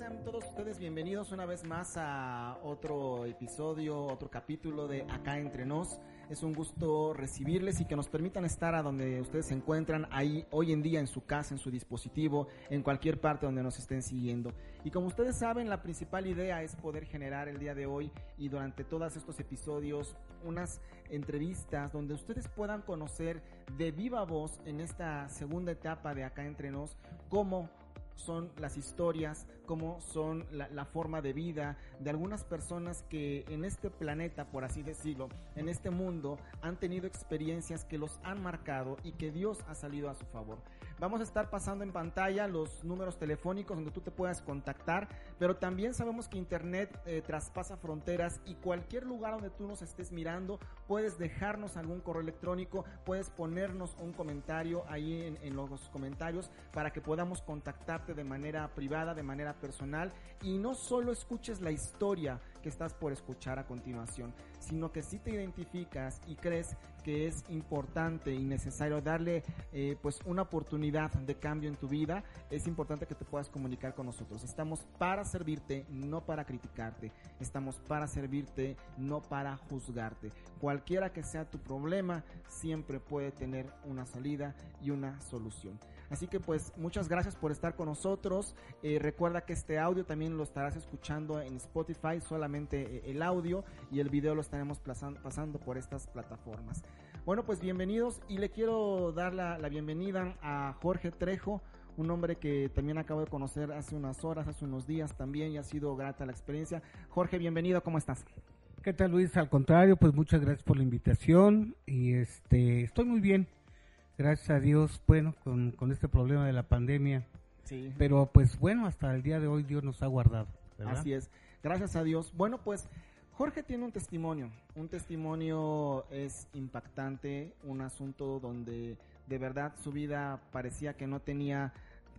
Sean todos ustedes bienvenidos una vez más a otro episodio, otro capítulo de Acá Entre Nos. Es un gusto recibirles y que nos permitan estar a donde ustedes se encuentran, ahí hoy en día en su casa, en su dispositivo, en cualquier parte donde nos estén siguiendo. Y como ustedes saben, la principal idea es poder generar el día de hoy y durante todos estos episodios unas entrevistas donde ustedes puedan conocer de viva voz en esta segunda etapa de Acá Entre Nos cómo son las historias, cómo son la, la, forma de vida de algunas personas que en este planeta, por así decirlo, en este mundo, han tenido experiencias que los han marcado y que Dios ha salido a su favor. Vamos a estar pasando en pantalla los números telefónicos donde tú te puedas contactar, pero también sabemos que Internet eh, traspasa fronteras y cualquier lugar donde tú nos estés mirando, puedes dejarnos algún correo electrónico, puedes ponernos un comentario ahí en, en los comentarios para que podamos contactarte de manera privada, de manera personal. Y no solo escuches la historia que estás por escuchar a continuación, sino que si te identificas y crees que es importante y necesario darle eh, pues una oportunidad de cambio en tu vida, es importante que te puedas comunicar con nosotros. Estamos para servirte, no para criticarte. Estamos para servirte, no para juzgarte. Cualquiera que sea tu problema, siempre puede tener una salida y una solución. Así que pues muchas gracias por estar con nosotros. Eh, recuerda que este audio también lo estarás escuchando en Spotify, solamente eh, el audio y el video lo estaremos pasando por estas plataformas. Bueno, pues bienvenidos y le quiero dar la, la bienvenida a Jorge Trejo un hombre que también acabo de conocer hace unas horas, hace unos días también y ha sido grata la experiencia. Jorge, bienvenido, ¿cómo estás? ¿Qué tal Luis? Al contrario, pues muchas gracias por la invitación y este estoy muy bien gracias a Dios, bueno, con, con este problema de la pandemia. Sí. Pero pues bueno, hasta el día de hoy Dios nos ha guardado. ¿verdad? Así es, gracias a Dios. Bueno, pues Jorge tiene un testimonio, un testimonio es impactante, un asunto donde de verdad su vida parecía que no tenía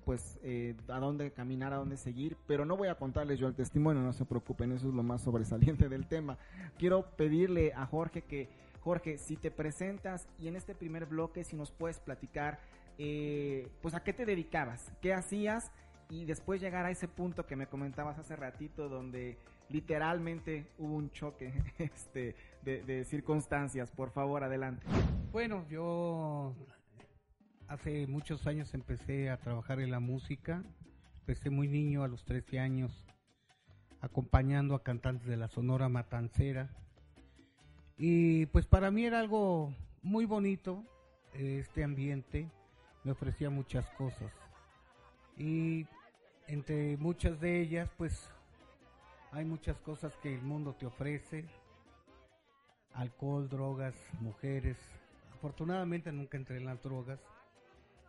pues eh, a dónde caminar, a dónde seguir, pero no voy a contarles yo el testimonio, no se preocupen, eso es lo más sobresaliente del tema. Quiero pedirle a Jorge que Jorge, si te presentas y en este primer bloque, si nos puedes platicar, eh, pues a qué te dedicabas, qué hacías y después llegar a ese punto que me comentabas hace ratito donde literalmente hubo un choque este, de, de circunstancias. Por favor, adelante. Bueno, yo hace muchos años empecé a trabajar en la música. Empecé muy niño, a los 13 años, acompañando a cantantes de la Sonora Matancera y pues para mí era algo muy bonito, este ambiente me ofrecía muchas cosas. Y entre muchas de ellas, pues hay muchas cosas que el mundo te ofrece. Alcohol, drogas, mujeres. Afortunadamente nunca entré en las drogas,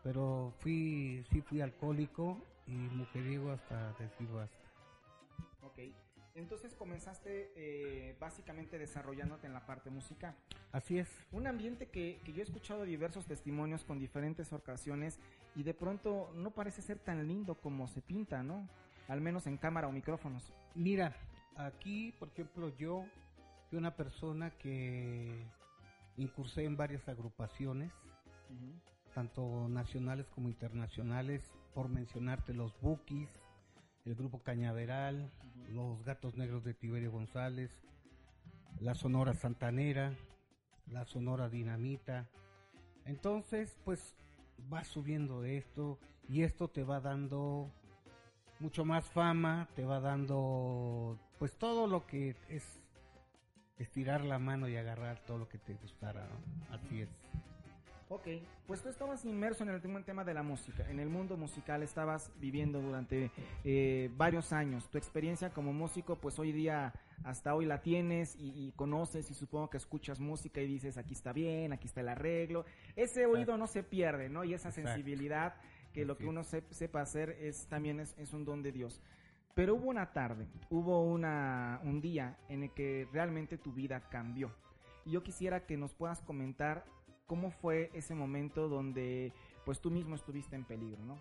pero fui, sí fui alcohólico y mujeriego hasta decir basta. Entonces comenzaste eh, básicamente desarrollándote en la parte musical. Así es. Un ambiente que, que, yo he escuchado diversos testimonios con diferentes ocasiones y de pronto no parece ser tan lindo como se pinta, ¿no? Al menos en cámara o micrófonos. Mira, aquí, por ejemplo, yo fui una persona que incursé en varias agrupaciones, uh -huh. tanto nacionales como internacionales, por mencionarte los Bookies, el grupo Cañaveral, uh -huh. los Gatos Negros de Tiberio González, la Sonora Santanera, la Sonora Dinamita. Entonces, pues va subiendo esto y esto te va dando mucho más fama, te va dando pues todo lo que es estirar la mano y agarrar todo lo que te gustara, ¿no? Así es. Ok, pues tú estabas inmerso en el tema de la música, en el mundo musical estabas viviendo durante eh, varios años. Tu experiencia como músico, pues hoy día, hasta hoy la tienes y, y, conoces y supongo que escuchas música y dices, aquí está bien, aquí está el arreglo. Ese oído no se pierde, ¿no? Y esa sensibilidad que lo que uno se, sepa hacer es también es, es, un don de Dios. Pero hubo una tarde, hubo una, un día en el que realmente tu vida cambió. Y yo quisiera que nos puedas comentar ¿Cómo fue ese momento donde pues tú mismo estuviste en peligro, no?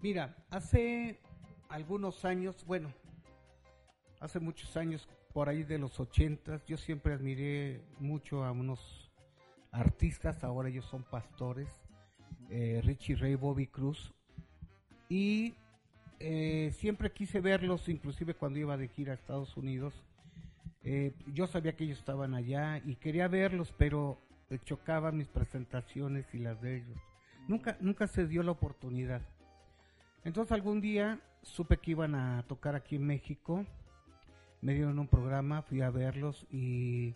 Mira, hace algunos años, bueno, hace muchos años, por ahí de los ochentas, yo siempre admiré mucho a unos artistas, ahora ellos son pastores, eh, Richie Ray, Bobby Cruz, y eh, siempre quise verlos, inclusive cuando iba de gira a Estados Unidos. Eh, yo sabía que ellos estaban allá y quería verlos, pero chocaban mis presentaciones y las de ellos. Nunca, nunca se dio la oportunidad. Entonces algún día supe que iban a tocar aquí en México, me dieron un programa, fui a verlos y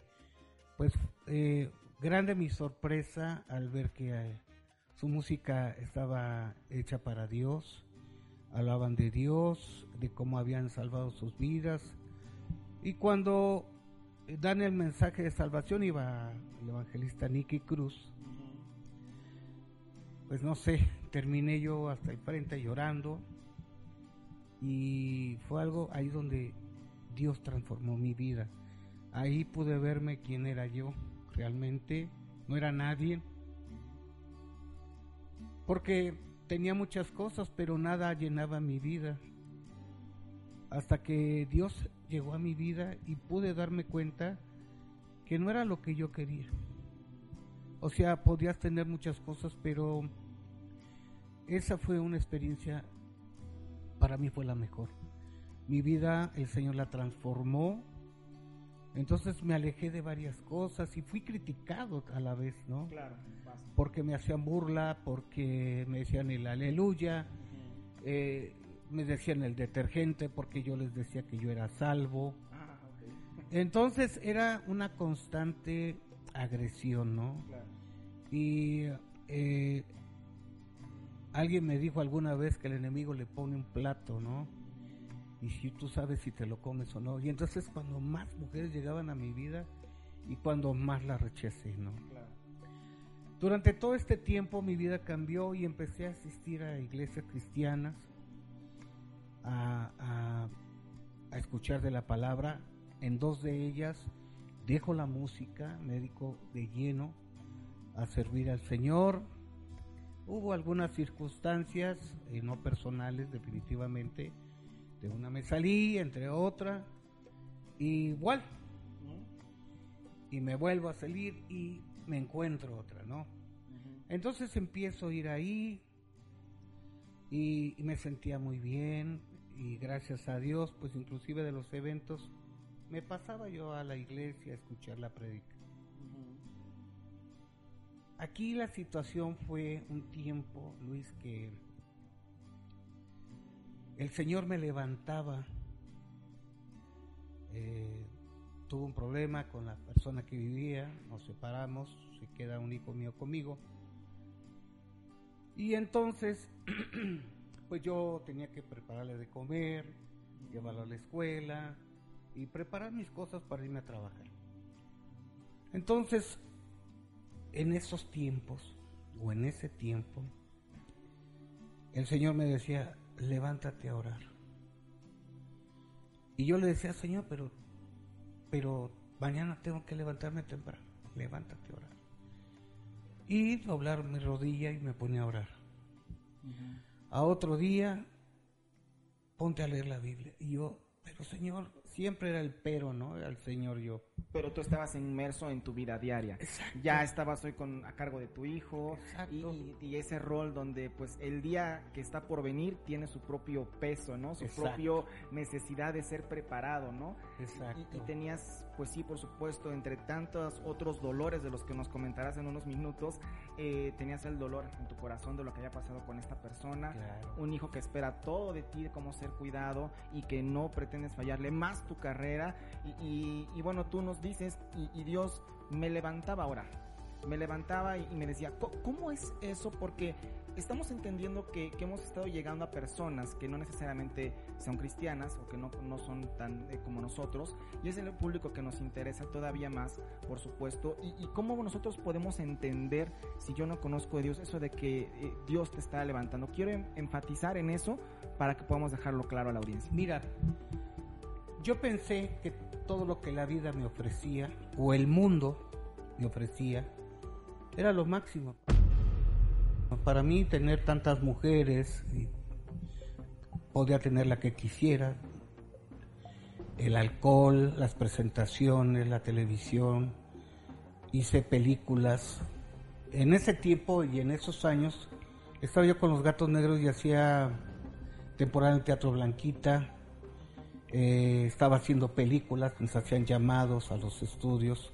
pues eh, grande mi sorpresa al ver que eh, su música estaba hecha para Dios, hablaban de Dios, de cómo habían salvado sus vidas y cuando dan el mensaje de salvación iba el evangelista Nicky Cruz pues no sé, terminé yo hasta el frente llorando y fue algo ahí donde Dios transformó mi vida. Ahí pude verme quién era yo, realmente no era nadie, porque tenía muchas cosas, pero nada llenaba mi vida. Hasta que Dios llegó a mi vida y pude darme cuenta que no era lo que yo quería. O sea, podías tener muchas cosas, pero esa fue una experiencia, para mí fue la mejor. Mi vida, el Señor la transformó. Entonces me alejé de varias cosas y fui criticado a la vez, ¿no? Claro. Porque me hacían burla, porque me decían el aleluya, eh, me decían el detergente, porque yo les decía que yo era salvo. Ah, Entonces era una constante agresión, ¿no? Claro. Y eh, alguien me dijo alguna vez que el enemigo le pone un plato, ¿no? Y si tú sabes si te lo comes o no. Y entonces cuando más mujeres llegaban a mi vida y cuando más las rechacé, ¿no? Claro. Durante todo este tiempo mi vida cambió y empecé a asistir a iglesias cristianas, a, a, a escuchar de la palabra. En dos de ellas dejo la música, me dedico de lleno a servir al Señor. Hubo algunas circunstancias, eh, no personales definitivamente, de una me salí, entre otra, igual, y me vuelvo a salir y me encuentro otra, ¿no? Entonces empiezo a ir ahí y, y me sentía muy bien y gracias a Dios, pues inclusive de los eventos, me pasaba yo a la iglesia a escuchar la predica. Aquí la situación fue un tiempo, Luis, que el Señor me levantaba. Eh, tuve un problema con la persona que vivía, nos separamos, se queda un hijo mío conmigo. Y entonces, pues yo tenía que prepararle de comer, llevarlo a la escuela y preparar mis cosas para irme a trabajar. Entonces, en esos tiempos, o en ese tiempo, el Señor me decía, levántate a orar. Y yo le decía, Señor, pero, pero mañana tengo que levantarme temprano, levántate a orar. Y doblar mi rodilla y me ponía a orar. A otro día, ponte a leer la Biblia. Y yo, pero Señor, siempre era el pero, ¿no? El Señor yo. Pero tú estabas inmerso en tu vida diaria. Exacto. Ya estabas hoy con, a cargo de tu hijo Exacto. y, y ese rol donde pues el día que está por venir tiene su propio peso, ¿no? Su Exacto. propio necesidad de ser preparado, ¿no? Exacto. Y, y tenías, pues sí, por supuesto, entre tantos otros dolores de los que nos comentarás en unos minutos, eh, tenías el dolor en tu corazón de lo que había pasado con esta persona. Claro. Un hijo que espera todo de ti, cómo ser cuidado y que no pretendes fallarle más tu carrera. Y, y- y bueno, tú nos dices, y, y Dios me levantaba ahora. Me levantaba y, me decía, "Co- ¿cómo es eso? Porque estamos entendiendo que, hemos estado llegando a personas que no necesariamente son cristianas o que no, no son tan eh, como nosotros. Y es el público que nos interesa todavía más, por supuesto. Y, cómo nosotros podemos entender, si yo no conozco de Dios, eso de que eh, Dios te está levantando. Quiero em- enfatizar en eso para que podamos dejarlo claro a la audiencia. Mira, yo pensé que todo lo que la vida me ofrecía, o el mundo me ofrecía, era lo máximo. Para mí tener tantas mujeres, podía tener la que quisiera, el alcohol, las presentaciones, la televisión, hice películas. En ese tiempo y en esos años estaba yo con los gatos negros y hacía temporada en Teatro Blanquita, eh, estaba haciendo películas, nos hacían llamados a los estudios.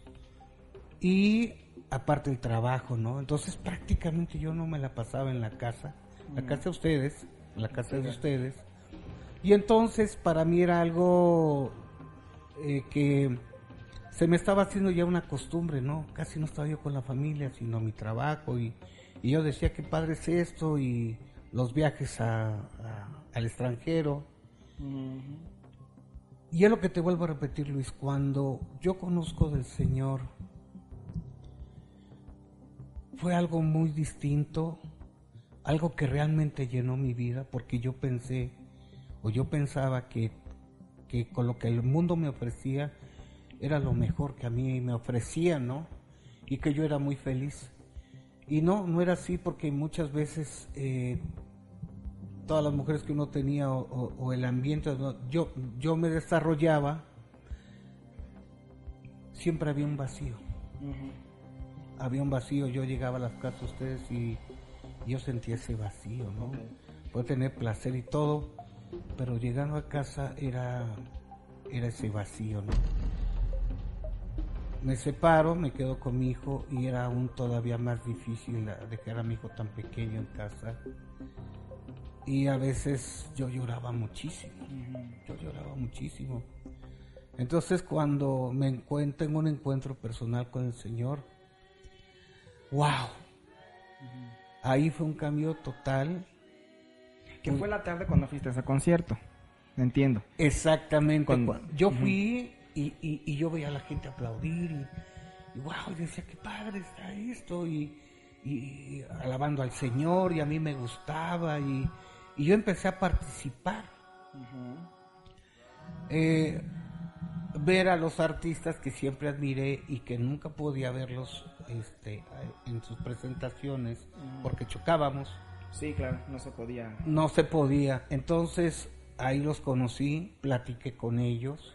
Y aparte el trabajo, ¿no? Entonces prácticamente yo no me la pasaba en la casa, la casa de ustedes, la casa de ustedes. Y entonces para mí era algo eh, que se me estaba haciendo ya una costumbre, ¿no? Casi no estaba yo con la familia, sino mi trabajo y, yo decía qué padre es esto y los viajes al extranjero. Y es lo que te vuelvo a repetir, Luis, cuando yo conozco del Señor, fue algo muy distinto, algo que realmente llenó mi vida, porque yo pensé, o yo pensaba que, que con lo que el mundo me ofrecía, era lo mejor que a mí me ofrecía, ¿no? Y que yo era muy feliz. Y no, no era así porque muchas veces eh, todas las mujeres que uno tenía o, el ambiente, yo, yo me desarrollaba, siempre había un vacío. Había un vacío, yo llegaba a las casas de ustedes y yo sentía ese vacío, ¿no? Puedo tener placer y todo, pero llegando a casa era, era ese vacío, ¿no? Me separo, me quedo con mi hijo y era aún todavía más difícil dejar a mi hijo tan pequeño en casa y a veces yo lloraba muchísimo, yo lloraba muchísimo. Entonces cuando me encuentro en un encuentro personal con el Señor, wow, ahí fue un cambio total. Que fue la tarde cuando fuiste a ese concierto, entiendo. Exactamente, yo fui y, yo veía a la gente aplaudir y, wow, y decía, qué padre está esto, y, y alabando al Señor, y a mí me gustaba, y y yo empecé a participar. Eh, ver a los artistas que siempre admiré y que nunca podía verlos este, en sus presentaciones porque chocábamos. Sí, claro, no se podía. No se podía. Entonces ahí los conocí, platiqué con ellos.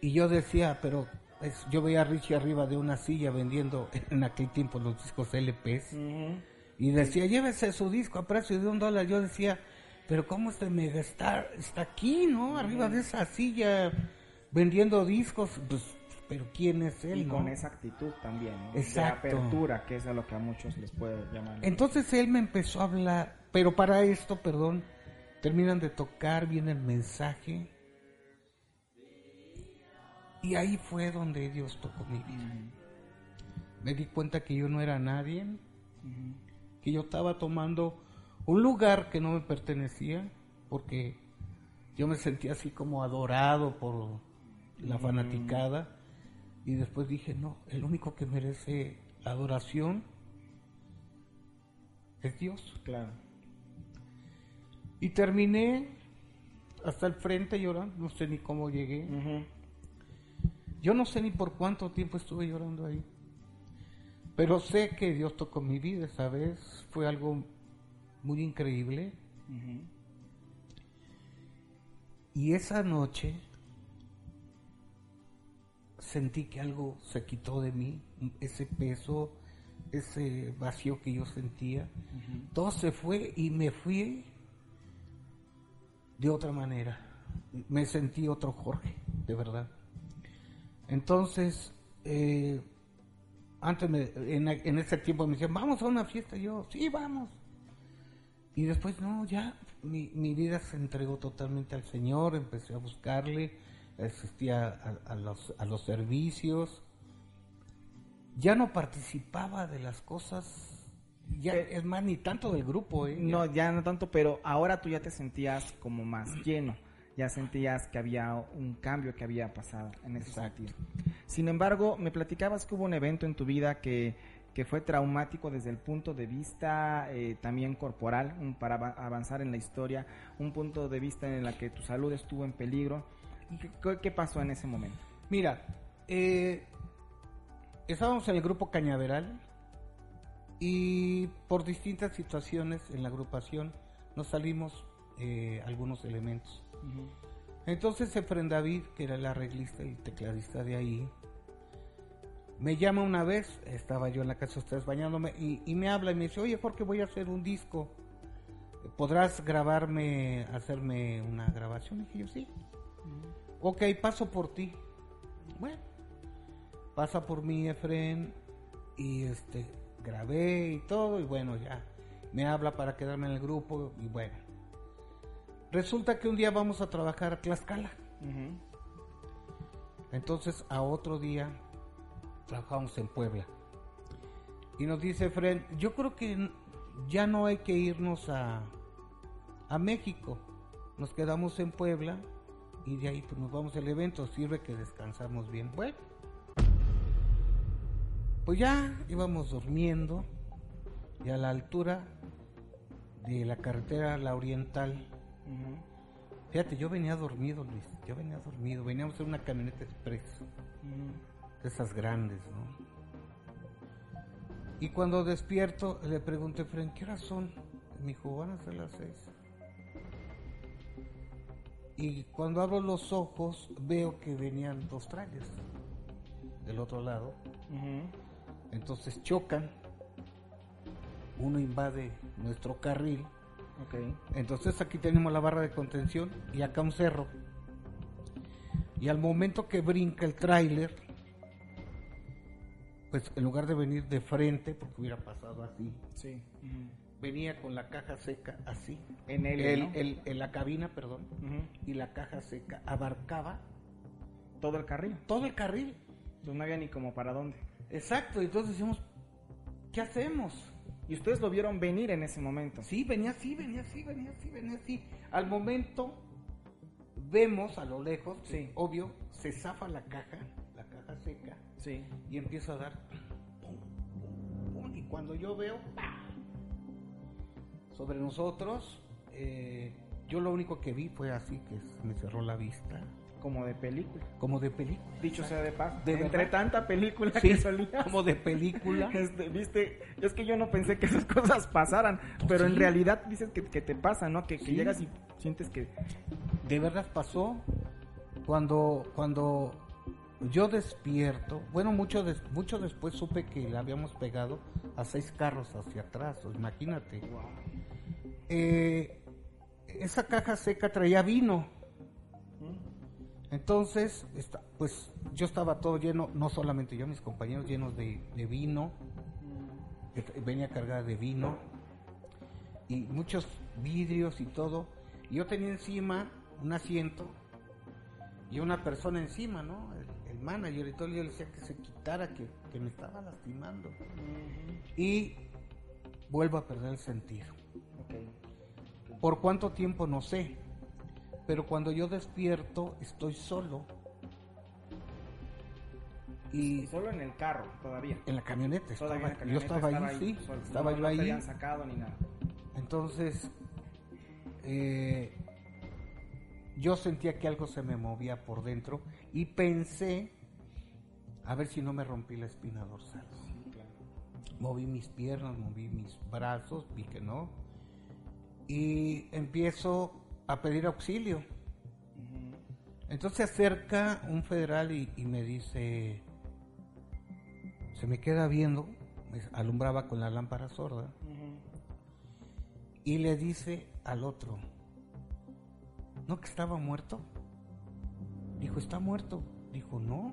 Y yo decía, pero yo veía a Richie arriba de una silla vendiendo en aquel tiempo los discos LPs y decía, llévese su disco a precio de un dólar. Yo decía, pero ¿cómo este megastar está aquí, no? Arriba de esa silla vendiendo discos. Pues, pero ¿quién es él? Y con esa actitud también, ¿no? Exacto. De apertura, que es a lo que a muchos les puede llamar. Entonces él me empezó a hablar, pero para esto, perdón, terminan de tocar, viene el mensaje. Y ahí fue donde Dios tocó mi vida. Me di cuenta que yo no era nadie que yo estaba tomando un lugar que no me pertenecía, porque yo me sentía así como adorado por la mm. fanaticada, y después dije, no, el único que merece adoración es Dios. Claro. Y terminé hasta el frente llorando, no sé ni cómo llegué. Yo no sé ni por cuánto tiempo estuve llorando ahí. Pero sé que Dios tocó mi vida esa vez, fue algo muy increíble. Y esa noche sentí que algo se quitó de mí, ese peso, ese vacío que yo sentía. Todo se fue y me fui de otra manera. Me sentí otro Jorge, de verdad. Entonces, eh, antes en, ese tiempo me decían, vamos a una fiesta. yo, sí, vamos. Y después, no, ya, mi, vida se entregó totalmente al Señor, empecé a buscarle, asistía a, los, a los servicios. Ya no participaba de las cosas, ya eh, es más, ni tanto del grupo. ¿eh? No, ya no tanto, pero ahora tú ya te sentías como más lleno ya sentías que había un cambio que había pasado en ese sentido. Sin embargo, me platicabas que hubo un evento en tu vida que, que fue traumático desde el punto de vista eh, también corporal, un, para avanzar en la historia, un punto de vista en el que tu salud estuvo en peligro. ¿Qué, qué pasó en ese momento? Mira, eh, estábamos en el grupo Cañaveral y por distintas situaciones en la agrupación nos salimos eh, algunos elementos. Entonces Efren David, que era el arreglista y tecladista de ahí, me llama una vez, estaba yo en la casa de ustedes bañándome, y, me habla y me dice, oye Jorge, voy a hacer un disco. ¿podrás grabarme, hacerme una grabación? Y dije yo, sí. Ok, paso por ti. Bueno, pasa por mí Efren y este, grabé y todo y bueno, ya. Me habla para quedarme en el grupo y bueno. Resulta que un día vamos a trabajar a Tlaxcala. Entonces a otro día trabajamos en Puebla. Y nos dice Fred, yo creo que ya no hay que irnos a, a México. Nos quedamos en Puebla y de ahí pues nos vamos al evento. Sirve que descansamos bien. Bueno, pues ya íbamos durmiendo y a la altura de la carretera La Oriental. Fíjate, yo venía dormido, Luis. Yo venía dormido. Veníamos en una camioneta express. De esas grandes, ¿no? Y cuando despierto, le pregunté, Fren, ¿qué horas son? Me dijo, van a ser las seis. Y cuando abro los ojos, veo que venían dos trailers del otro lado. Entonces chocan. Uno invade nuestro carril. Entonces aquí tenemos la barra de contención y acá un cerro. Y al momento que brinca el tráiler, pues en lugar de venir de frente, porque hubiera pasado así, venía con la caja seca así. En el, el, en la cabina, perdón. Y la caja seca abarcaba todo el carril. Todo el carril. Entonces no había ni como para dónde. Exacto, entonces decimos, ¿qué hacemos? Y ustedes lo vieron venir en ese momento. Sí, venía así, venía así, venía así, venía así. Al momento vemos a lo lejos, sí. obvio, se zafa la caja, la caja seca, sí. y empieza a dar y cuando yo veo sobre nosotros, eh, yo lo único que vi fue así que me cerró la vista como de película. Como de película. Dicho sea de paz. De Entre tanta película sí, que salía. Como de película. Este, Viste, es que yo no pensé que esas cosas pasaran, pero en realidad dices que, que, te pasa, ¿no? Que, que llegas y sientes que... De verdad pasó cuando, cuando yo despierto, bueno, mucho, mucho después supe que le habíamos pegado a seis carros hacia atrás, imagínate. Eh, esa caja seca traía vino entonces, pues yo estaba todo lleno, no solamente yo, mis compañeros llenos de, vino, venía cargada de vino y muchos vidrios y todo. Y yo tenía encima un asiento y una persona encima, ¿no? Manager y todo, yo le decía que se quitara, que, me estaba lastimando. Y vuelvo a perder el sentido. ¿Por cuánto tiempo? No sé pero cuando yo despierto estoy solo. Y solo en el carro todavía. En la camioneta. Estaba, yo estaba, ahí, sí. estaba yo ahí. No habían sacado ni nada. Entonces, eh, yo sentía que algo se me movía por dentro y pensé a ver si no me rompí la espina dorsal. Moví mis piernas, moví mis brazos, vi que no. Y empiezo a pedir auxilio. Entonces se acerca un federal y, me dice, se me queda viendo, alumbraba con la lámpara sorda, y le dice al otro, ¿no que estaba muerto? Dijo, está muerto. Dijo, no,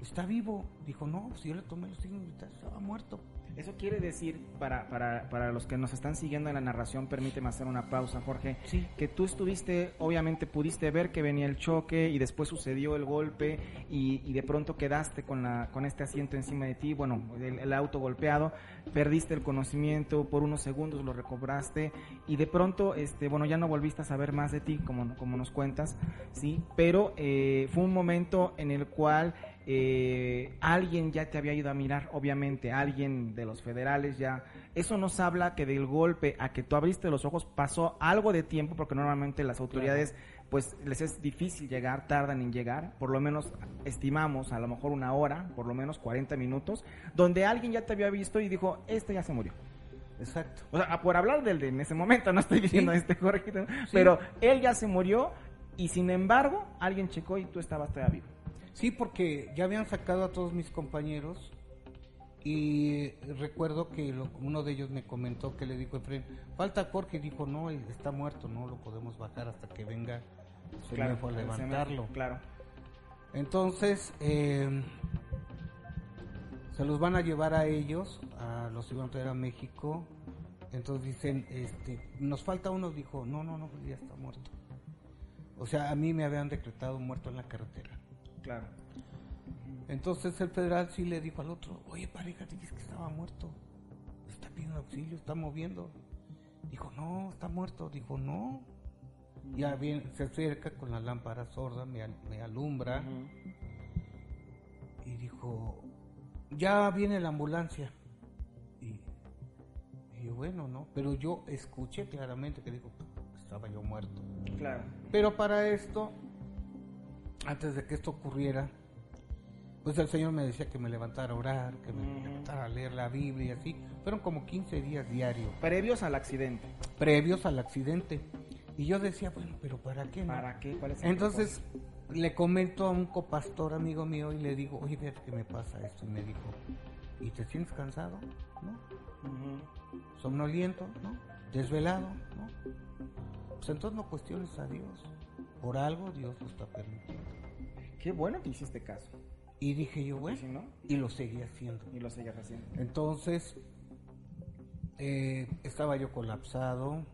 está vivo. Dijo, no, si yo le tomé los signos vitales, estaba muerto. Eso quiere decir, para, para, para los que nos están siguiendo en la narración, permíteme hacer una pausa, Jorge, sí. que tú estuviste, obviamente pudiste ver que venía el choque y después sucedió el golpe y, y de pronto quedaste con, la, con este asiento encima de ti, bueno, el, auto golpeado, perdiste el conocimiento, por unos segundos lo recobraste y de pronto, este, bueno, ya no volviste a saber más de ti, como, como nos cuentas, ¿sí? Pero eh, fue un momento en el cual eh, alguien ya te había ido a mirar, obviamente, alguien de los federales ya. Eso nos habla que del golpe a que tú abriste los ojos pasó algo de tiempo, porque normalmente las autoridades, pues les es difícil llegar, tardan en llegar, por lo menos estimamos a lo mejor una hora, por lo menos 40 minutos, donde alguien ya te había visto y dijo, este ya se murió. Exacto. O sea, por hablar del de en ese momento, no estoy diciendo este Jorge, pero él ya se murió y sin embargo alguien checó y tú estabas todavía vivo. Sí, porque ya habían sacado a todos mis compañeros Y recuerdo que uno de ellos me comentó que le dijo Efraín, falta Jorge, y dijo, no, está muerto, no lo podemos bajar hasta que venga se claro, a levantarlo. claro. Entonces, eh, se los van a llevar a ellos, a los iban a traer a México. Entonces dicen, este, nos falta uno, dijo, no, no, no, ya está muerto. O sea, a mí me habían decretado muerto en la carretera. Claro. Entonces el federal sí le dijo al otro, oye pareja, te dices que estaba muerto. Está pidiendo auxilio, está moviendo. Dijo, no, está muerto. Dijo, no. Ya bien, se acerca con la lámpara sorda, me, alumbra. Y dijo, ya viene la ambulancia. Y, y bueno, ¿no? Pero yo escuché claramente que dijo, estaba yo muerto. Claro. Pero para esto, antes de que esto ocurriera, pues el Señor me decía que me levantara a orar, que me levantara a leer la Biblia y así. Fueron como 15 días diarios. Previos al accidente. Previos al accidente. Y yo decía, bueno, pero ¿para qué? ¿Para qué? ¿Cuál es Entonces le comento a un copastor amigo mío y le digo, oye, fíjate que me pasa esto. Y me dijo, ¿y te sientes cansado? ¿No? Somnoliento, ¿no? Desvelado, ¿no? Pues entonces no cuestiones a Dios. Por algo Dios lo está permitiendo. Qué bueno que hiciste caso. Y dije yo, bueno, y lo seguí haciendo. Y lo seguías haciendo. Entonces, eh, estaba yo colapsado,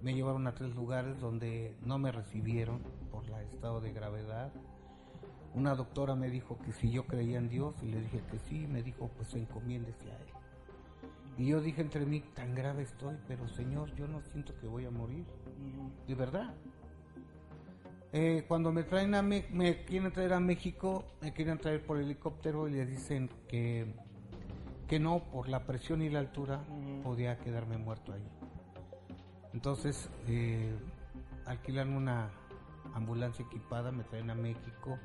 me llevaron a tres lugares donde no me recibieron por el estado de gravedad. Una doctora me dijo que si yo creía en Dios y le dije que sí, me dijo pues encomiéndese a Él. Y yo dije entre mí, tan grave estoy, pero Señor, yo no siento que voy a morir. De verdad. Eh, cuando me traen a me, quieren traer a México, me quieren traer por helicóptero y le dicen que, que no, por la presión y la altura, podía quedarme muerto ahí. Entonces, eh, alquilan una ambulancia equipada, me traen a México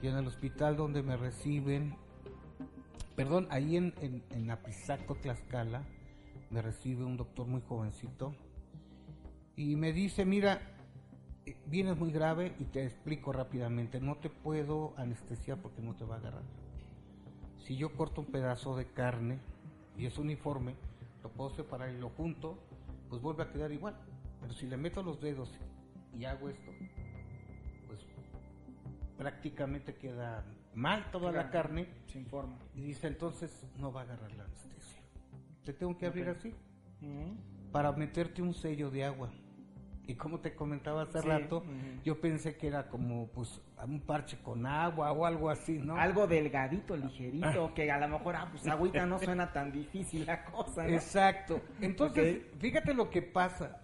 y en el hospital donde me reciben, perdón, ahí en, en, en Apizaco, Tlaxcala, me recibe un doctor muy jovencito y me dice, mira, vienes muy grave y te explico rápidamente, no te puedo anestesiar porque no te va a agarrar. Si yo corto un pedazo de carne y es uniforme, lo puedo separar y lo junto, pues vuelve a quedar igual. Pero si le meto los dedos y hago esto, pues prácticamente queda mal toda la carne. Sin forma. Y dice entonces no va a agarrar la anestesia. Te tengo que abrir así. Para meterte un sello de agua y como te comentaba hace rato, yo pensé que era como pues un parche con agua o algo así, ¿no? Algo delgadito, ligerito, ah. que a lo mejor, ah, pues agüita no suena tan difícil la cosa, ¿no? Exacto. Entonces, fíjate lo que pasa.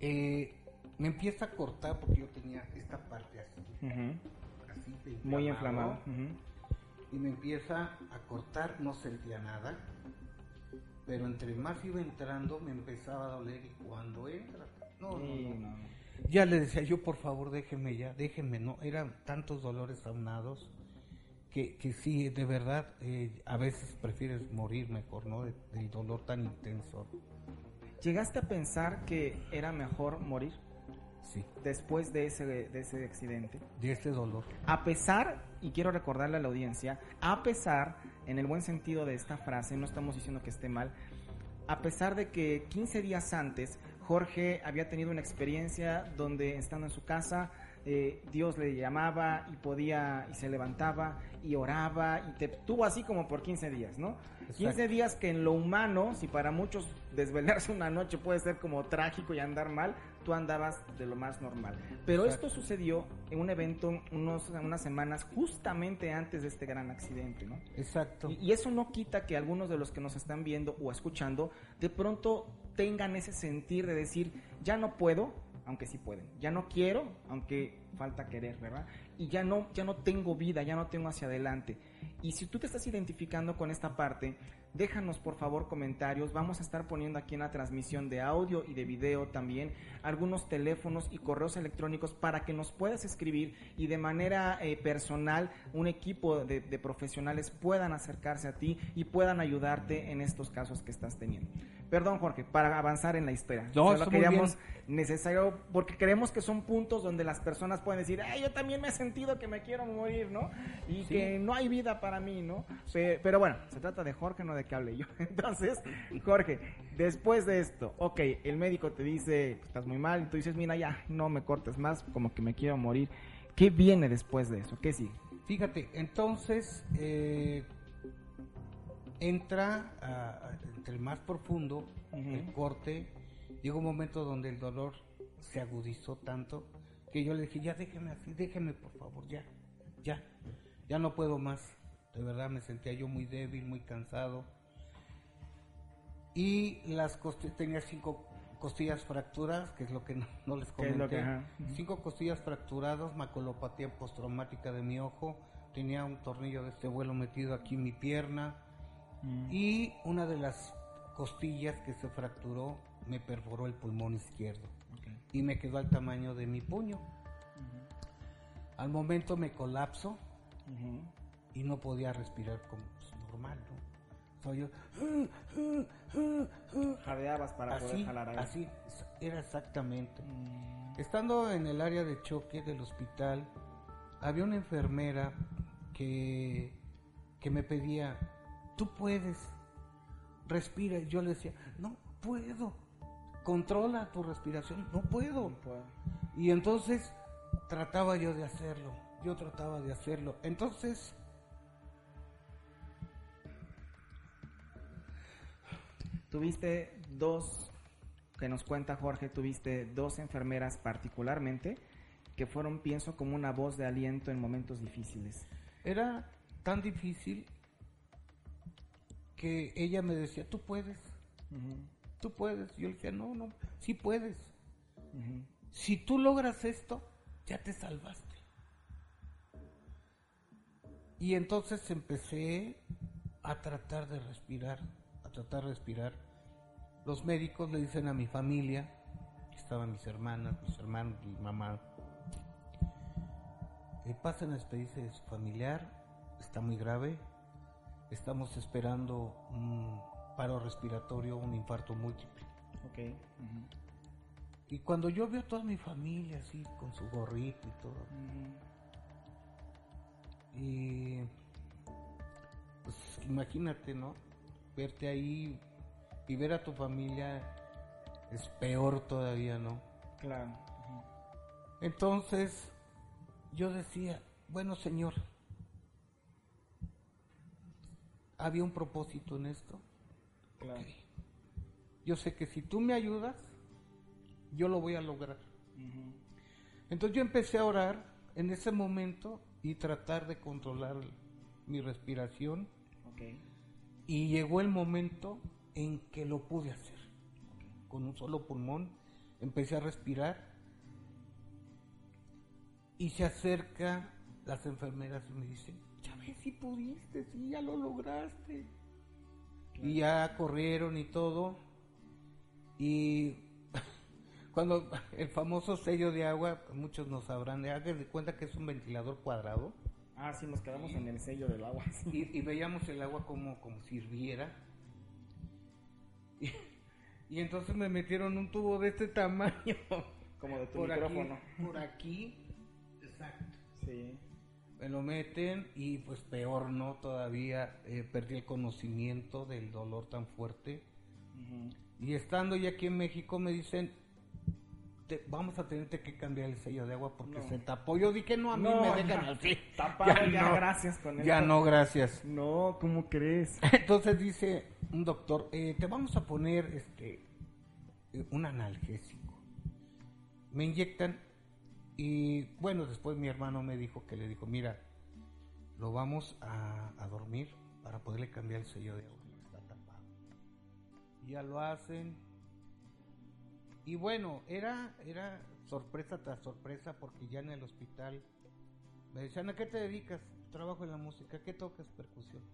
Eh, me empieza a cortar porque yo tenía esta parte así. así Muy inflamado. Y me empieza a cortar, no sentía nada pero entre más iba entrando me empezaba a doler y cuando entra, no, no, Ya le decía yo, por favor, déjeme ya, déjeme, no, eran tantos dolores aunados que, que sí, de verdad, eh, a veces prefieres morir mejor, ¿no? del dolor tan intenso. ¿Llegaste a pensar que era mejor morir? Sí. Después de ese, de ese accidente. De ese dolor. A pesar, y quiero recordarle a la audiencia, a pesar en el buen sentido de esta frase, no estamos diciendo que esté mal, a pesar de que 15 días antes Jorge había tenido una experiencia donde estando en su casa, eh, Dios le llamaba y podía y se levantaba y oraba y te tuvo así como por 15 días, ¿no? 15 días que en lo humano, si para muchos desvelarse una noche puede ser como trágico y andar mal, tú andabas de lo más normal. Pero esto sucedió en un evento unos, unas semanas justamente antes de este gran accidente, ¿no? Exacto. Y, eso no quita que algunos de los que nos están viendo o escuchando de pronto tengan ese sentir de decir, ya no puedo, aunque sí pueden. Ya no quiero, aunque falta querer, ¿verdad? Y ya no, ya no tengo vida, ya no tengo hacia adelante. Y si tú te estás identificando con esta parte, déjanos por favor comentarios. Vamos a estar poniendo aquí en la transmisión de audio y de video también algunos teléfonos y correos electrónicos para que nos puedas escribir y de manera eh, personal un equipo de, de profesionales puedan acercarse a ti y puedan ayudarte en estos casos que estás teniendo. Perdón, Jorge, para avanzar en la historia. No, Solo está muy queríamos necesario, porque creemos que son puntos donde las personas pueden decir, Ay, yo también me he sentido que me quiero morir, ¿no? Y Sí. que no hay vida para mí, ¿no? Pe- Pero, bueno, se trata de Jorge, no de que hable yo. Entonces, Jorge, después de esto, ok, el médico te dice, "Pues, estás muy mal, y tú dices, mira, ya, no me cortes más, como que me quiero morir. ¿Qué viene después de eso? ¿Qué sigue? Fíjate, entonces eh, entra a- entre el más profundo, el corte. Llega un momento donde el dolor se agudizó tanto que yo le dije, ya déjeme así, déjeme por favor, ya, ya, ya no puedo más. De verdad me sentía yo muy débil, muy cansado. Y las costillas, tenía cinco costillas fracturadas, que es lo que no, no les ¿Qué comenté. Cinco costillas fracturadas, maculopatía postraumática de mi ojo, tenía un tornillo de este vuelo metido aquí en mi pierna y una de las costillas que se fracturó me perforó el pulmón izquierdo y me quedó al tamaño de mi puño. Al momento me colapso Ujú. y no podía respirar como pues, normal, ¿no? Soy yo Jadeabas para así, poder jalar aire. así era exactamente. Mm, Estando en el área de choque del hospital, había una enfermera que, que me pedía, tú puedes, respira. Yo le decía, no puedo, controla tu respiración, no puedo. no puedo. Y entonces trataba yo de hacerlo, yo trataba de hacerlo. Entonces, Tuviste dos, que nos cuenta Jorge, tuviste dos enfermeras particularmente que fueron, pienso, como una voz de aliento en momentos difíciles. era tan difícil que ella me decía, tú puedes, tú puedes. Yo le decía, no, no, sí puedes. Si tú logras esto, ya te salvaste. Y entonces empecé a tratar de respirar, a tratar de respirar. Los médicos le dicen a mi familia, estaban mis hermanas, mis hermanos, mi mamá, eh, pasen a despedirse de su familiar, está muy grave, estamos esperando un paro respiratorio, un infarto múltiple. Ok. Y cuando yo veo a toda mi familia así, con su gorrito y todo, y pues imagínate, ¿no? Verte ahí y ver a tu familia es peor todavía, ¿no? Claro. Entonces yo decía, bueno Señor, había un propósito en esto. Claro. Yo sé que si tú me ayudas, yo lo voy a lograr. Entonces yo empecé a orar en ese momento y tratar de controlar mi respiración y llegó el momento en que lo pude hacer. Con un solo pulmón empecé a respirar y se acerca las enfermeras y me dicen, ves si pudiste, sí, ya lo lograste. Y ya corrieron y todo. Y cuando el famoso sello de agua, muchos no sabrán, hagan de cuenta que es un ventilador cuadrado. Ah, sí, nos quedamos en el sello del agua. Y, y veíamos el agua como, como si hirviera. Y, y entonces me metieron un tubo de este tamaño. Como de tu por micrófono. Aquí, por aquí. Exacto. Sí. Me lo meten y pues peor no todavía. eh, perdí el conocimiento del dolor tan fuerte. Y estando ya aquí en México me dicen, "Te- vamos a tenerte que cambiar el sello de agua porque No. se tapó. Yo dije, no, a mí No, me dejan ya. así. Tapado, Ya ya, no. gracias con Ya esto. no, gracias. No, ¿cómo crees? Entonces dice un doctor, eh, te vamos a poner este eh, un analgésico. Me inyectan y bueno, después mi hermano me dijo que le dijo, mira, lo vamos a, a dormir para poderle cambiar el sello de agua. Está tapado. Ya lo hacen. Y bueno, era, era sorpresa tras sorpresa porque ya en el hospital me decían, ¿a qué te dedicas? Trabajo en la música, ¿qué tocas? Percusión.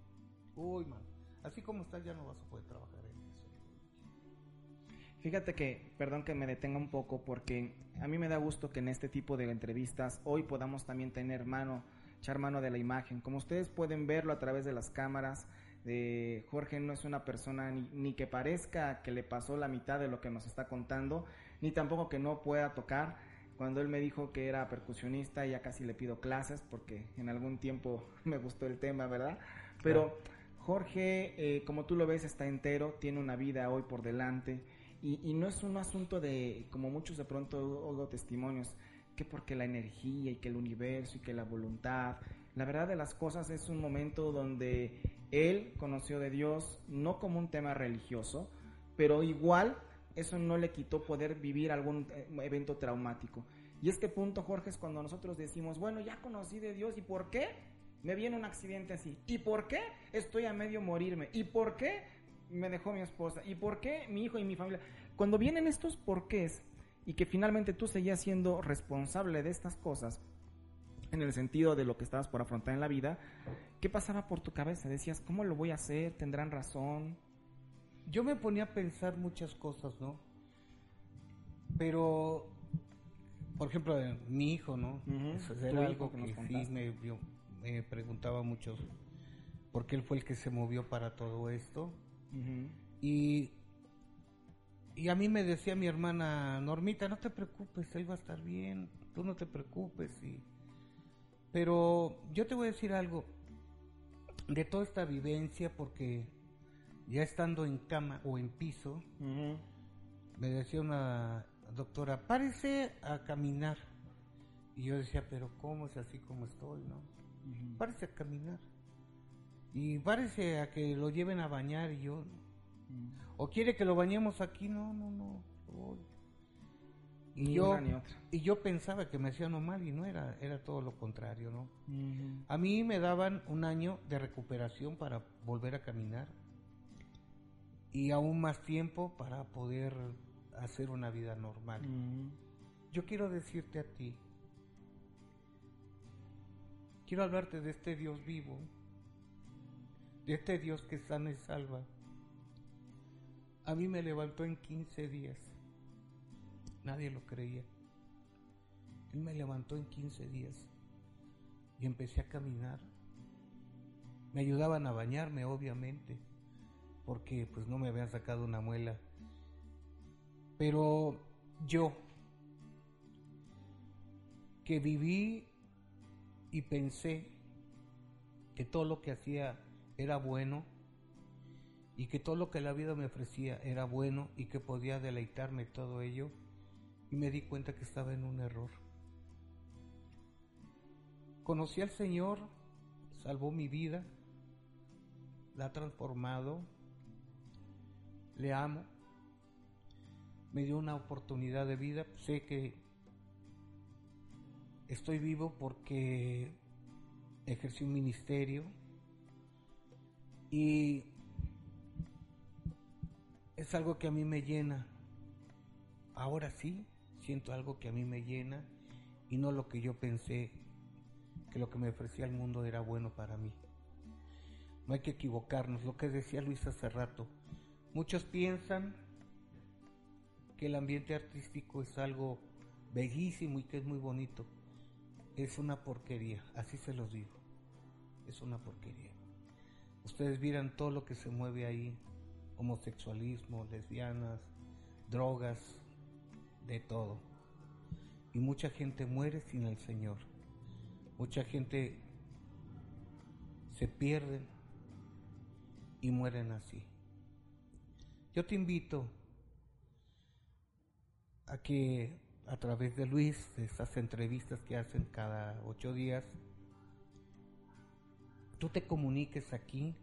Uy, man, así como estás ya no vas a poder trabajar eso. Fíjate que, perdón que me detenga un poco, porque a mí me da gusto que en este tipo de entrevistas hoy podamos también tener mano, echar mano de la imagen. Como ustedes pueden verlo a través de las cámaras, de Jorge no es una persona ni, ni, que parezca que le pasó la mitad de lo que nos está contando, ni tampoco que no pueda tocar. Cuando él me dijo que era percusionista, ya casi le pido clases porque en algún tiempo me gustó el tema, ¿verdad? Pero Jorge, eh, como tú lo ves, está entero, tiene una vida hoy por delante y, no es un asunto de, como muchos de pronto oigo testimonios, que porque la energía y que el universo y que la voluntad. La verdad de las cosas es un momento donde él conoció de Dios no como un tema religioso, pero igual eso no le quitó poder vivir algún eh, evento traumático. Y este punto, Jorge, es cuando nosotros decimos, bueno, ya conocí de Dios, ¿y por qué me viene un accidente así? ¿Y por qué estoy a medio morirme? ¿Y por qué me dejó mi esposa? ¿Y por qué mi hijo y mi familia? Cuando vienen estos porqués y que finalmente tú seguías siendo responsable de estas cosas, en el sentido de lo que estabas por afrontar en la vida, ¿qué pasaba por tu cabeza? Decías, ¿cómo lo voy a hacer? ¿Tendrán razón? Yo me ponía a pensar muchas cosas, ¿no? Pero, por ejemplo, mi hijo, ¿no? Eso era algo que, sí me, me, preguntaba mucho, porque él fue el que se movió para todo esto. Y y a mí me decía mi hermana Normita, no te preocupes, él va a estar bien, tú no te preocupes. Y... Pero yo te voy a decir algo de toda esta vivencia, porque ya estando en cama o en piso, me decía una doctora, párese a caminar. Y yo decía, pero ¿cómo es así como estoy, no? Párese a caminar. Y párese a que lo lleven a bañar y yo, o quiere que lo bañemos aquí, no, no, no. Y yo, y yo pensaba que me hacían mal y no era, era todo lo contrario, ¿no? A mí me daban un año de recuperación para volver a caminar y aún más tiempo para poder hacer una vida normal. Yo quiero decirte a ti, quiero hablarte de este Dios vivo, de este Dios que sana y salva, a mí me levantó en 15 días. Nadie lo creía. Él me levantó en 15 días y empecé a caminar. Me ayudaban a bañarme, obviamente, porque pues no me habían sacado una muela. Pero yo, que viví y pensé que todo lo que hacía era bueno, y que todo lo que la vida me ofrecía era bueno y que podía deleitarme todo ello y me di cuenta que estaba en un error. Conocí al Señor, salvó mi vida, la ha transformado, le amo, me dio una oportunidad de vida, sé que estoy vivo porque ejercí un ministerio y es algo que a mí me llena. Ahora sí, siento algo que a mí me llena y no lo que yo pensé que lo que me ofrecía el mundo era bueno para mí. No hay que equivocarnos, lo que decía Luis hace rato. Muchos piensan que el ambiente artístico es algo bellísimo y que es muy bonito. Es una porquería, así se los digo. Es una porquería. Ustedes vieran todo lo que se mueve ahí, homosexualismo, lesbianas, drogas, de todo. Y mucha gente muere sin el Señor. Mucha gente se pierde y mueren así. Yo te invito a que a través de Luis, de estas entrevistas que hacen cada ocho días, tú te comuniques aquí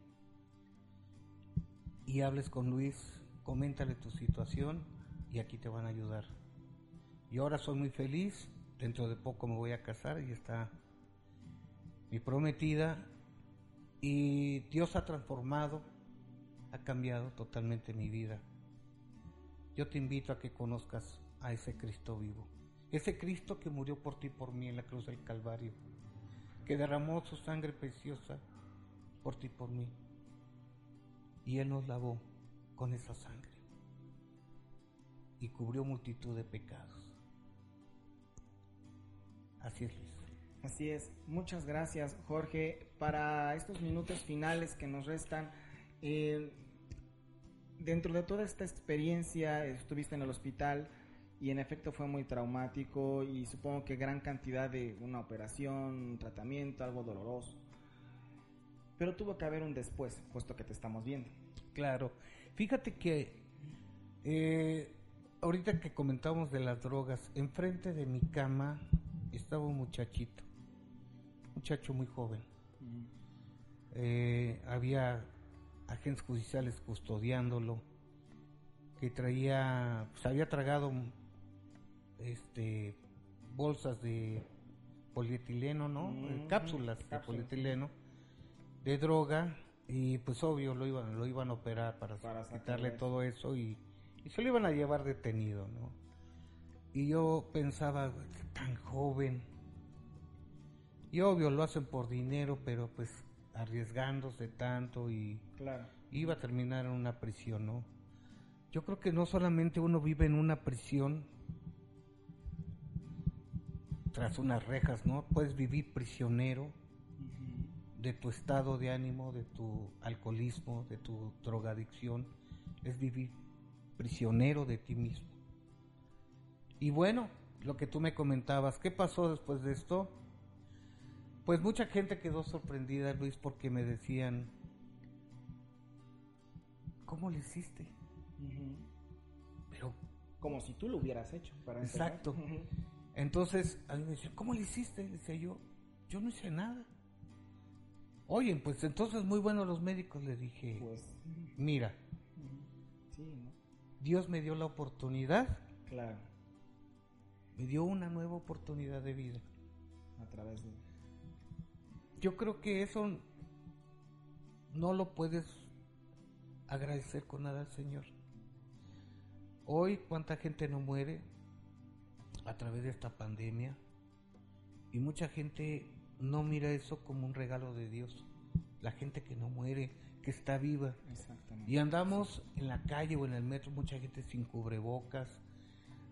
y hables con Luis, coméntale tu situación y aquí te van a ayudar. Y ahora soy muy feliz, dentro de poco me voy a casar y está mi prometida y Dios ha transformado, ha cambiado totalmente mi vida. Yo te invito a que conozcas a ese Cristo vivo, ese Cristo que murió por ti y por mí en la cruz del Calvario, que derramó su sangre preciosa por ti y por mí y Él nos lavó con esa sangre y cubrió multitud de pecados. Así es, Luis. Así es. Muchas gracias, Jorge. Para estos minutos finales que nos restan, Eh, dentro de toda esta experiencia, estuviste en el hospital y en efecto fue muy traumático y supongo que gran cantidad de una operación, un tratamiento, algo doloroso. Pero tuvo que haber un después, puesto que te estamos viendo. Claro. Fíjate que eh, ahorita que comentamos de las drogas, enfrente de mi cama estaba un muchachito, muchacho muy joven. Eh, había agentes judiciales custodiándolo, que traía, pues había tragado este bolsas de polietileno, ¿no? Eh, cápsulas, de polietileno de droga y pues obvio lo iban lo iban a operar para, quitarle todo eso y, y, se lo iban a llevar detenido, ¿no? Y yo pensaba, tan joven. Y obvio lo hacen por dinero, pero pues arriesgándose tanto y iba a terminar en una prisión, ¿no? Yo creo que no solamente uno vive en una prisión tras unas rejas, ¿no? Puedes vivir prisionero de tu estado de ánimo, de tu alcoholismo, de tu drogadicción, es vivir prisionero de ti mismo. Y bueno, lo que tú me comentabas, ¿qué pasó después de esto? Pues mucha gente quedó sorprendida, Luis, porque me decían, ¿cómo le hiciste? Pero... Como si tú lo hubieras hecho. Para exacto. Entonces, a mí me decían, ¿cómo le hiciste? Le decía yo, yo no hice nada. Oye, pues entonces muy buenos los médicos, le dije, pues, mira, Dios me dio la oportunidad. Claro. Me dio una nueva oportunidad de vida. A través de... Yo creo que eso no lo puedes agradecer con nada al Señor. Hoy cuánta gente no muere a través de esta pandemia y mucha gente no mira eso como un regalo de Dios. La gente que no muere, que está viva. Y andamos en la calle o en el metro, mucha gente sin cubrebocas,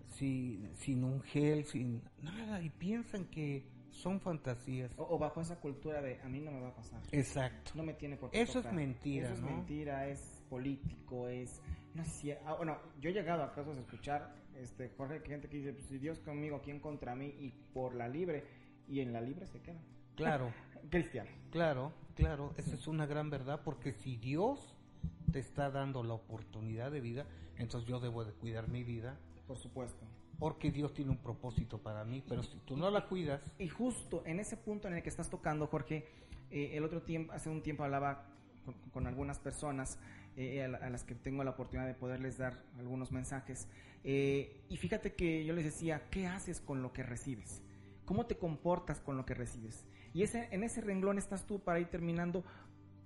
sin, sin un gel, sin nada, y piensan que son fantasías. O, bajo esa cultura de a mí no me va a pasar. Exacto. No me tiene por qué. Eso es mentira. Eso es mentira, es político, es. No sé si. Ah, bueno, yo he llegado a casos a escuchar, este, Jorge, que gente que dice: pues, si Dios conmigo, ¿quién contra mí? Y por la libre. Y en la libre se quedan. Claro. Cristiano. Claro, claro, esa es una gran verdad porque si Dios te está dando la oportunidad de vida, entonces yo debo de cuidar mi vida. Por supuesto. Porque Dios tiene un propósito para mí, pero si tú no la cuidas... Y justo en ese punto en el que estás tocando, Jorge, eh, el otro tiempo, hace un tiempo hablaba con, algunas personas eh, a, las que tengo la oportunidad de poderles dar algunos mensajes. Eh, y fíjate que yo les decía, ¿qué haces con lo que recibes? ¿Cómo te comportas con lo que recibes? Y ese, en ese renglón estás tú para ir terminando.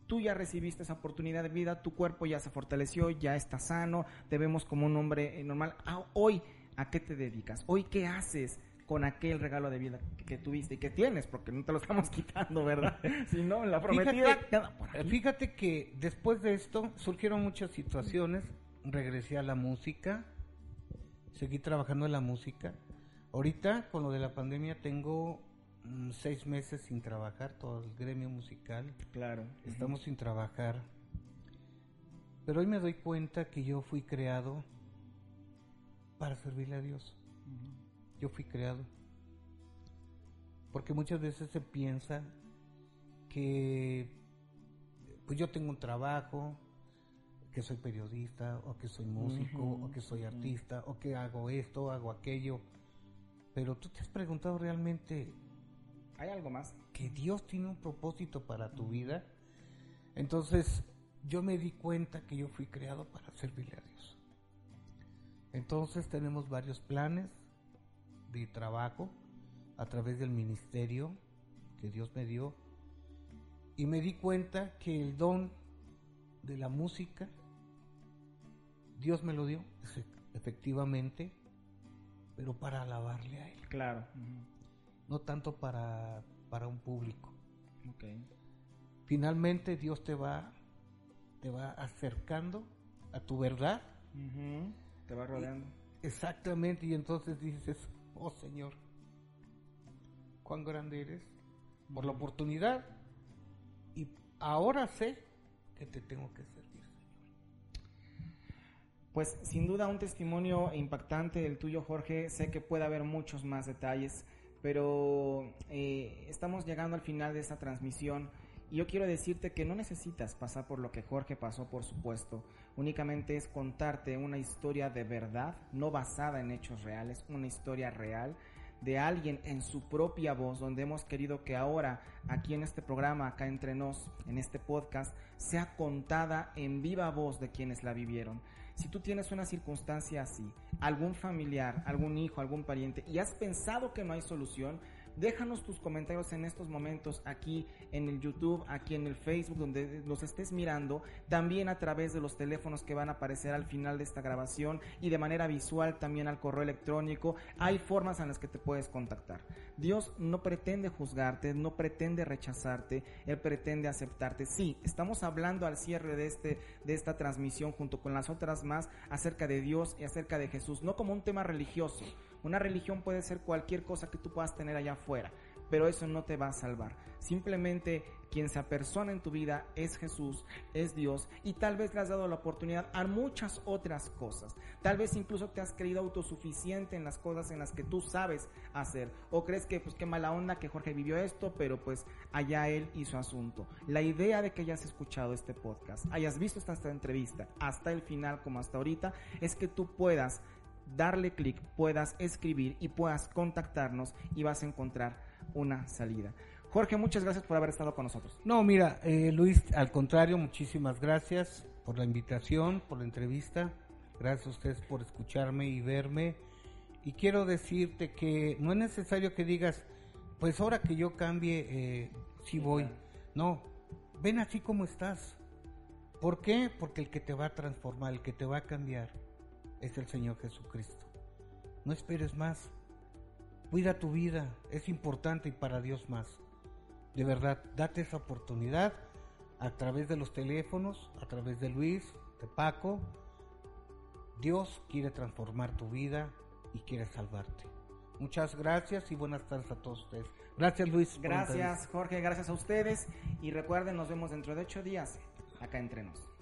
Tú ya recibiste esa oportunidad de vida, tu cuerpo ya se fortaleció, ya está sano, te vemos como un hombre eh, normal. Ah, hoy, ¿a qué te dedicas? Hoy, ¿qué haces? Con aquel regalo de vida que, tuviste y que tienes, porque no te lo estamos quitando, ¿verdad? si no, la prometida fíjate, fíjate que después de esto surgieron muchas situaciones, regresé a la música, seguí trabajando en la música. Ahorita, con lo de la pandemia, tengo Mm, seis meses sin trabajar, todo el gremio musical. Claro. Estamos sin trabajar. Pero hoy me doy cuenta que yo fui creado para servirle a Dios. Yo fui creado. Porque muchas veces se piensa que pues yo tengo un trabajo, que soy periodista, o que soy músico, o que soy artista, o que hago esto, hago aquello. Pero tú te has preguntado realmente ¿Hay algo más? Que Dios tiene un propósito para tu vida. Entonces, yo me di cuenta que yo fui creado para servirle a Dios. Entonces, tenemos varios planes de trabajo a través del ministerio que Dios me dio. Y me di cuenta que el don de la música, Dios me lo dio, efectivamente, pero para alabarle a Él. Claro no tanto para, para un público. Finalmente Dios te va, te va acercando a tu verdad. Te va rodeando. exactamente, y entonces dices, oh Señor, cuán grande eres por la oportunidad y ahora sé que te tengo que servir. Pues sin duda un testimonio impactante el tuyo, Jorge. Sé que puede haber muchos más detalles, pero eh, estamos llegando al final de esta transmisión. Y yo quiero decirte que no necesitas pasar por lo que Jorge pasó, por supuesto. Únicamente es contarte una historia de verdad, no basada en hechos reales, una historia real de alguien en su propia voz, donde hemos querido que ahora, aquí en este programa, acá entre nos, en este podcast, sea contada en viva voz de quienes la vivieron. Si tú tienes una circunstancia así, algún familiar, algún hijo, algún pariente, y has pensado que no hay solución, Déjanos tus comentarios en estos momentos aquí en el YouTube, aquí en el Facebook, donde los estés mirando, también a través de los teléfonos que van a aparecer al final de esta grabación y de manera visual también al correo electrónico. Hay formas en las que te puedes contactar. Dios no pretende juzgarte, no pretende rechazarte, Él pretende aceptarte. Sí, estamos hablando al cierre de, este, de esta transmisión junto con las otras más acerca de Dios y acerca de Jesús, no como un tema religioso una religión puede ser cualquier cosa que tú puedas tener allá afuera, pero eso no te va a salvar. Simplemente quien se apersona en tu vida es Jesús, es Dios, y tal vez le has dado la oportunidad a muchas otras cosas. Tal vez incluso te has creído autosuficiente en las cosas en las que tú sabes hacer. O crees que, pues qué mala onda que Jorge vivió esto, pero pues allá él hizo asunto. La idea de que hayas escuchado este podcast, hayas visto esta, esta entrevista hasta el final como hasta ahorita, es que tú puedas darle clic, puedas escribir y puedas contactarnos y vas a encontrar una salida. Jorge, muchas gracias por haber estado con nosotros. No, mira, eh, Luis, al contrario, muchísimas gracias por la invitación, por la entrevista. Gracias a ustedes por escucharme y verme. Y quiero decirte que no es necesario que digas, pues ahora que yo cambie, eh, sí voy. No, ven así como estás. ¿Por qué? Porque el que te va a transformar, el que te va a cambiar, es el Señor Jesucristo. No esperes más. Cuida tu vida, es importante y para Dios más. De verdad, date esa oportunidad a través de los teléfonos, a través de Luis, de Paco. Dios quiere transformar tu vida y quiere salvarte. Muchas gracias y buenas tardes a todos ustedes. Gracias Luis. Gracias Jorge, gracias a ustedes y recuerden, nos vemos dentro de ocho días acá entre nos.